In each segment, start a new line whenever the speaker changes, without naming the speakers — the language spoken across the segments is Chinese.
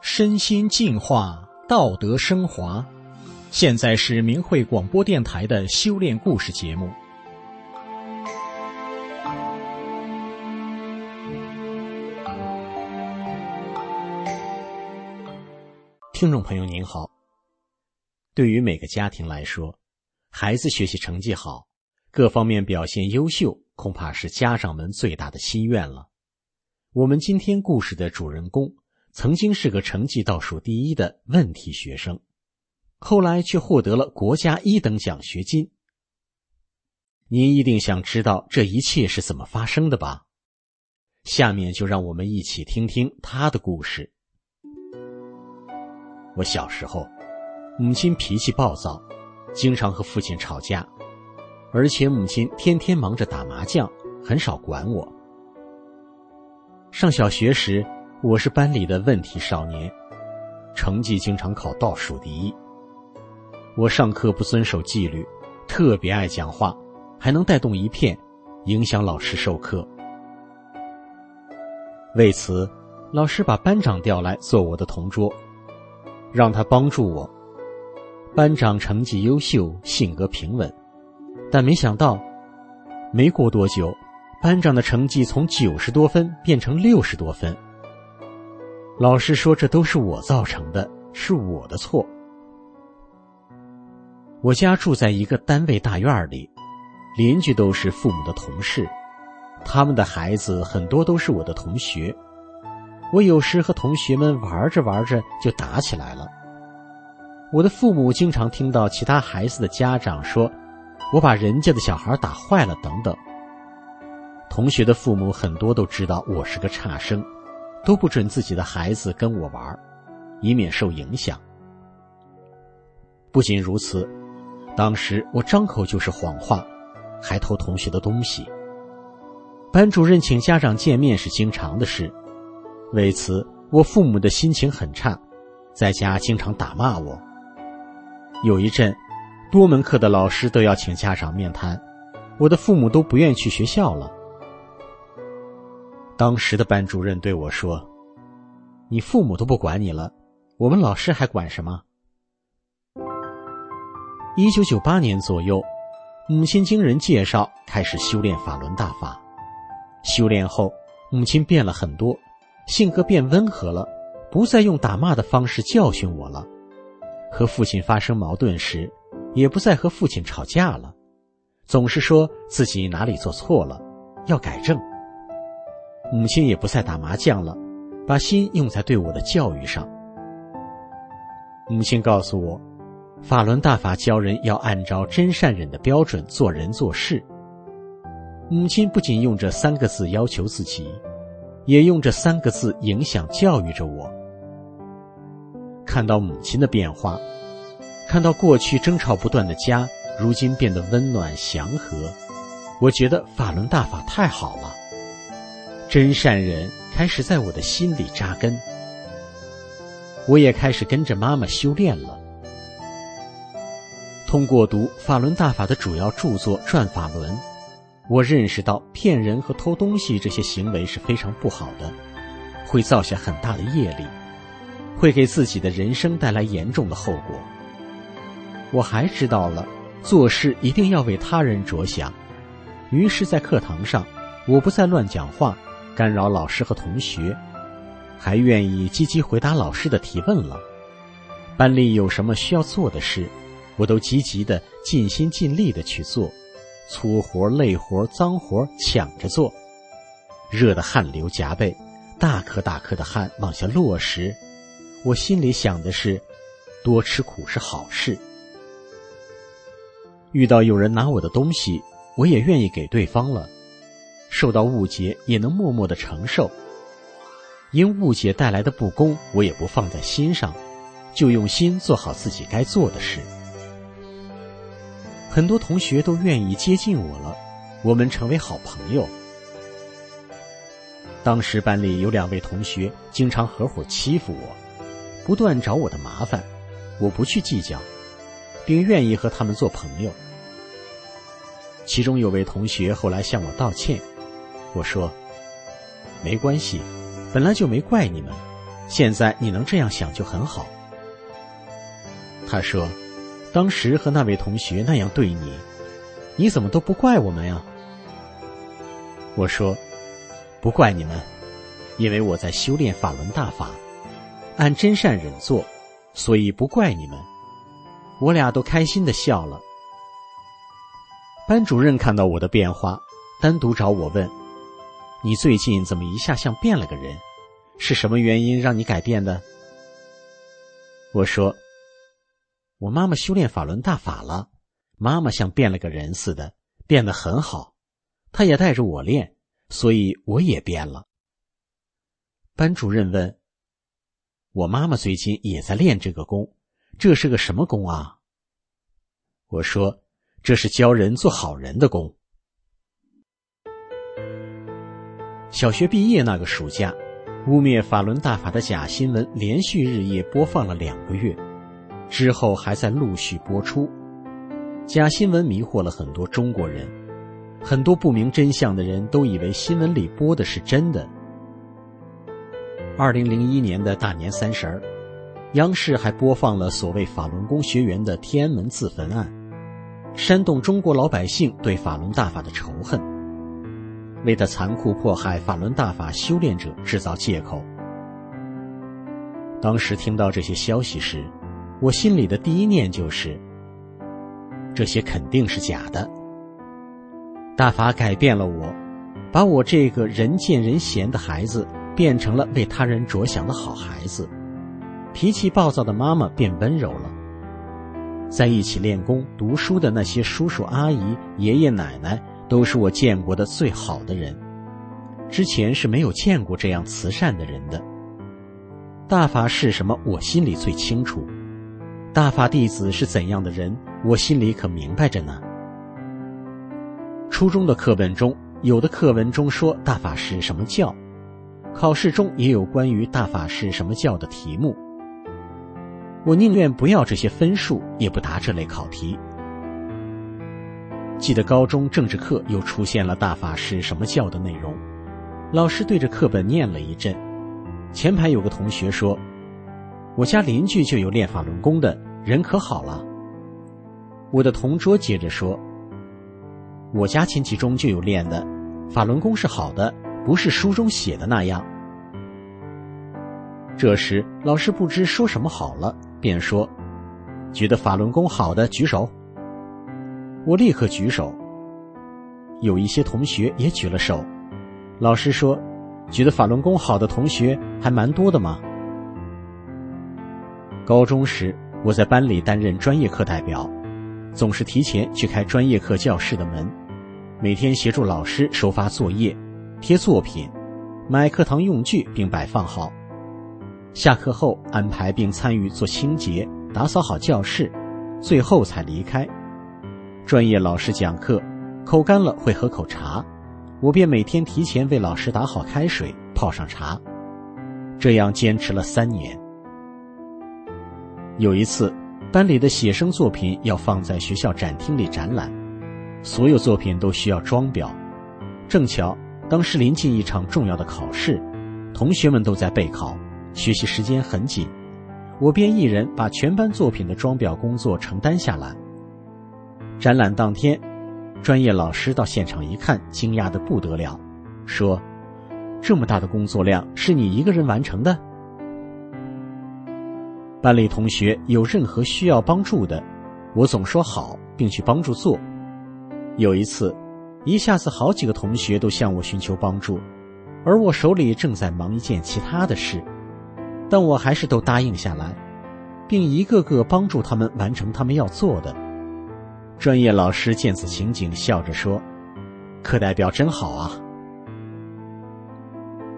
身心净化，道德升华。现在是明慧广播电台的修炼故事节目。听众朋友您好，对于每个家庭来说，孩子学习成绩好，各方面表现优秀。恐怕是家长们最大的心愿了。我们今天故事的主人公。曾经是个成绩倒数第一的问题学生，后来却获得了国家一等奖学金。您一定想知道这一切是怎么发生的吧？下面就让我们一起听听他的故事。我小时候，母亲脾气暴躁，经常和父亲吵架，而且母亲天天忙着打麻将，很少管我。上小学时。我是班里的问题少年，成绩经常考倒数第一。我上课不遵守纪律，特别爱讲话，还能带动一片，影响老师授课。为此，老师把班长调来做我的同桌，让他帮助我。班长成绩优秀，性格平稳，但没想到，没过多久，班长的成绩从九十多分变成六十多分。老师说：“这都是我造成的，是我的错。”我家住在一个单位大院里，邻居都是父母的同事，他们的孩子很多都是我的同学。我有时和同学们玩着玩着就打起来了。我的父母经常听到其他孩子的家长说：“我把人家的小孩打坏了。”等等。同学的父母很多都知道我是个差生。都不准自己的孩子跟我玩，以免受影响。不仅如此，当时我张口就是谎话，还偷同学的东西。班主任请家长见面是经常的事，为此我父母的心情很差，在家经常打骂我。有一阵，多门课的老师都要请家长面谈，我的父母都不愿去学校了。当时的班主任对我说：“你父母都不管你了，我们老师还管什么？”一九九八年左右，母亲经人介绍开始修炼法轮大法。修炼后，母亲变了很多，性格变温和了，不再用打骂的方式教训我了。和父亲发生矛盾时，也不再和父亲吵架了，总是说自己哪里做错了，要改正。母亲也不再打麻将了，把心用在对我的教育上。母亲告诉我，法轮大法教人要按照真善忍的标准做人做事。母亲不仅用这三个字要求自己，也用这三个字影响教育着我。看到母亲的变化，看到过去争吵不断的家，如今变得温暖祥和，我觉得法轮大法太好了。真善人开始在我的心里扎根，我也开始跟着妈妈修炼了。通过读法轮大法的主要著作《转法轮》，我认识到骗人和偷东西这些行为是非常不好的，会造下很大的业力，会给自己的人生带来严重的后果。我还知道了做事一定要为他人着想，于是，在课堂上，我不再乱讲话。干扰老师和同学，还愿意积极回答老师的提问了。班里有什么需要做的事，我都积极的、尽心尽力的去做，粗活、累活、脏活抢着做。热得汗流浃背，大颗大颗的汗往下落时，我心里想的是：多吃苦是好事。遇到有人拿我的东西，我也愿意给对方了。受到误解也能默默的承受，因误解带来的不公，我也不放在心上，就用心做好自己该做的事。很多同学都愿意接近我了，我们成为好朋友。当时班里有两位同学经常合伙欺负我，不断找我的麻烦，我不去计较，并愿意和他们做朋友。其中有位同学后来向我道歉。我说：“没关系，本来就没怪你们，现在你能这样想就很好。”他说：“当时和那位同学那样对你，你怎么都不怪我们呀？”我说：“不怪你们，因为我在修炼法轮大法，按真善忍做，所以不怪你们。”我俩都开心的笑了。班主任看到我的变化，单独找我问：“你最近怎么一下像变了个人？是什么原因让你改变的？”我说。我妈妈修炼法轮大法了，妈妈像变了个人似的，变得很好。她也带着我练，所以我也变了。班主任问：“我妈妈最近也在练这个功，这是个什么功啊？”我说：“这是教人做好人的功。”小学毕业那个暑假，污蔑法轮大法的假新闻连续日夜播放了两个月。之后还在陆续播出，假新闻迷惑了很多中国人，很多不明真相的人都以为新闻里播的是真的。二零零一年的大年三十儿，央视还播放了所谓法轮功学员的天安门自焚案，煽动中国老百姓对法轮大法的仇恨，为他残酷迫害法轮大法修炼者制造借口。当时听到这些消息时，我心里的第一念就是：这些肯定是假的。大法改变了我，把我这个人见人嫌的孩子变成了为他人着想的好孩子，脾气暴躁的妈妈变温柔了。在一起练功、读书的那些叔叔阿姨、爷爷奶奶，都是我见过的最好的人。之前是没有见过这样慈善的人的。大法是什么，我心里最清楚。大法弟子是怎样的人，我心里可明白着呢。初中的课本中，有的课文中说大法是什么教，考试中也有关于大法是什么教的题目。我宁愿不要这些分数，也不答这类考题。记得高中政治课又出现了大法师什么教的内容，老师对着课本念了一阵，前排有个同学说：“我家邻居就有练法轮功的。”人可好了。我的同桌接着说：“我家亲戚中就有练的，法轮功是好的，不是书中写的那样。”这时老师不知说什么好了，便说：“觉得法轮功好的举手。”我立刻举手。有一些同学也举了手。老师说：“觉得法轮功好的同学还蛮多的嘛。”高中时。我在班里担任专业课代表，总是提前去开专业课教室的门，每天协助老师收发作业、贴作品、买课堂用具并摆放好。下课后安排并参与做清洁、打扫好教室，最后才离开。专业老师讲课，口干了会喝口茶，我便每天提前为老师打好开水，泡上茶。这样坚持了三年。有一次，班里的写生作品要放在学校展厅里展览，所有作品都需要装裱。正巧当时临近一场重要的考试，同学们都在备考，学习时间很紧，我便一人把全班作品的装裱工作承担下来。展览当天，专业老师到现场一看，惊讶的不得了，说：“这么大的工作量是你一个人完成的？”班里同学有任何需要帮助的，我总说好，并去帮助做。有一次，一下子好几个同学都向我寻求帮助，而我手里正在忙一件其他的事，但我还是都答应下来，并一个个帮助他们完成他们要做的。专业老师见此情景，笑着说：“课代表真好啊。”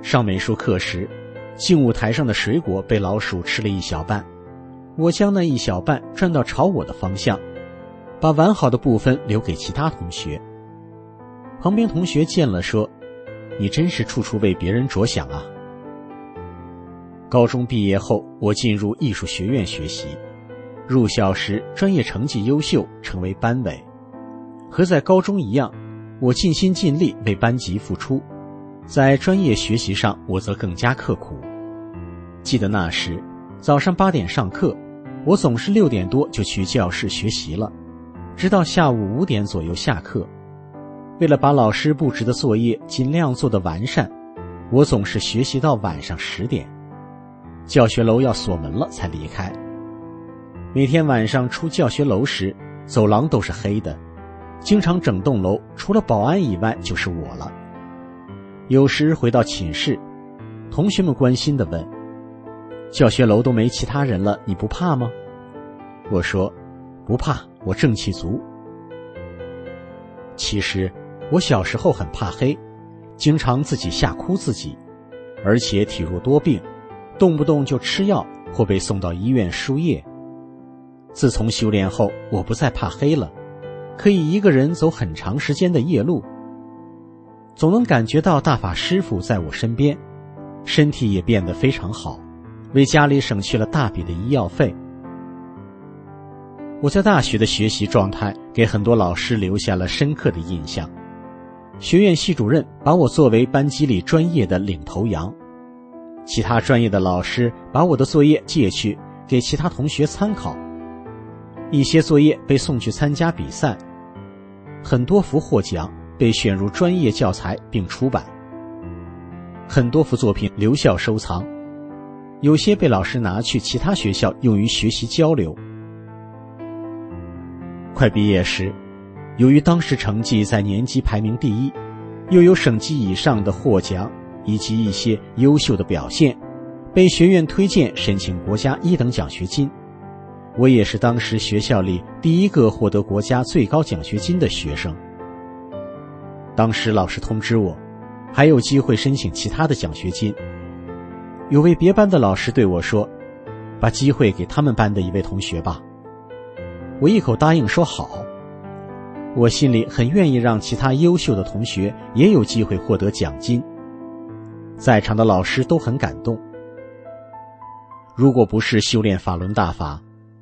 上美术课时，静物台上的水果被老鼠吃了一小半。我将那一小半转到朝我的方向，把完好的部分留给其他同学。旁边同学见了说：“你真是处处为别人着想啊。”高中毕业后，我进入艺术学院学习。入校时专业成绩优秀，成为班委。和在高中一样，我尽心尽力为班级付出。在专业学习上，我则更加刻苦。记得那时早上八点上课，我总是六点多就去教室学习了，直到下午五点左右下课。为了把老师布置的作业尽量做得完善，我总是学习到晚上十点，教学楼要锁门了才离开。每天晚上出教学楼时，走廊都是黑的，经常整栋楼除了保安以外就是我了。有时回到寝室，同学们关心地问：“教学楼都没其他人了，你不怕吗？”我说：“不怕，我正气足。”其实。我小时候很怕黑，经常自己吓哭自己，而且体弱多病，动不动就吃药或被送到医院输液。自从修炼后，我不再怕黑了，可以一个人走很长时间的夜路。总能感觉到大法师傅在我身边，身体也变得非常好，为家里省去了大笔的医药费。我在大学的学习状态给很多老师留下了深刻的印象。学院系主任把我作为班级里专业的领头羊，其他专业的老师把我的作业借去给其他同学参考，一些作业被送去参加比赛，很多幅获奖被选入专业教材并出版，很多幅作品留校收藏，有些被老师拿去其他学校用于学习交流。快毕业时。由于当时成绩在年级排名第一，又有省级以上的获奖以及一些优秀的表现，被学院推荐申请国家一等奖学金。我也是当时学校里第一个获得国家最高奖学金的学生。当时老师通知我，还有机会申请其他的奖学金。有位别班的老师对我说：“把机会给他们班的一位同学吧。”我一口答应说好。我心里很愿意让其他优秀的同学也有机会获得奖金。在场的老师都很感动。如果不是修炼法轮大法，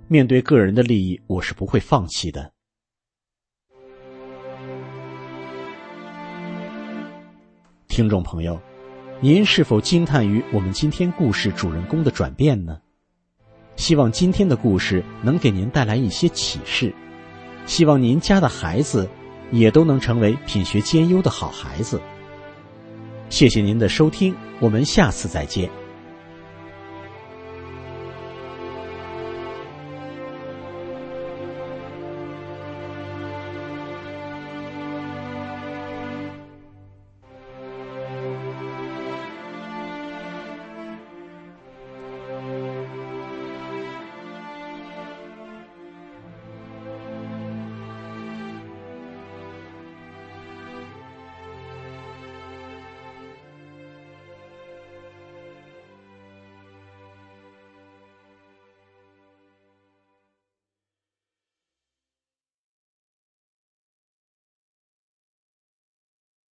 面对个人的利益，我是不会放弃的。听众朋友，您是否惊叹于我们今天故事主人公的转变呢？希望今天的故事能给您带来一些启示。希望您家的孩子也都能成为品学兼优的好孩子。谢谢您的收听，我们下次再见。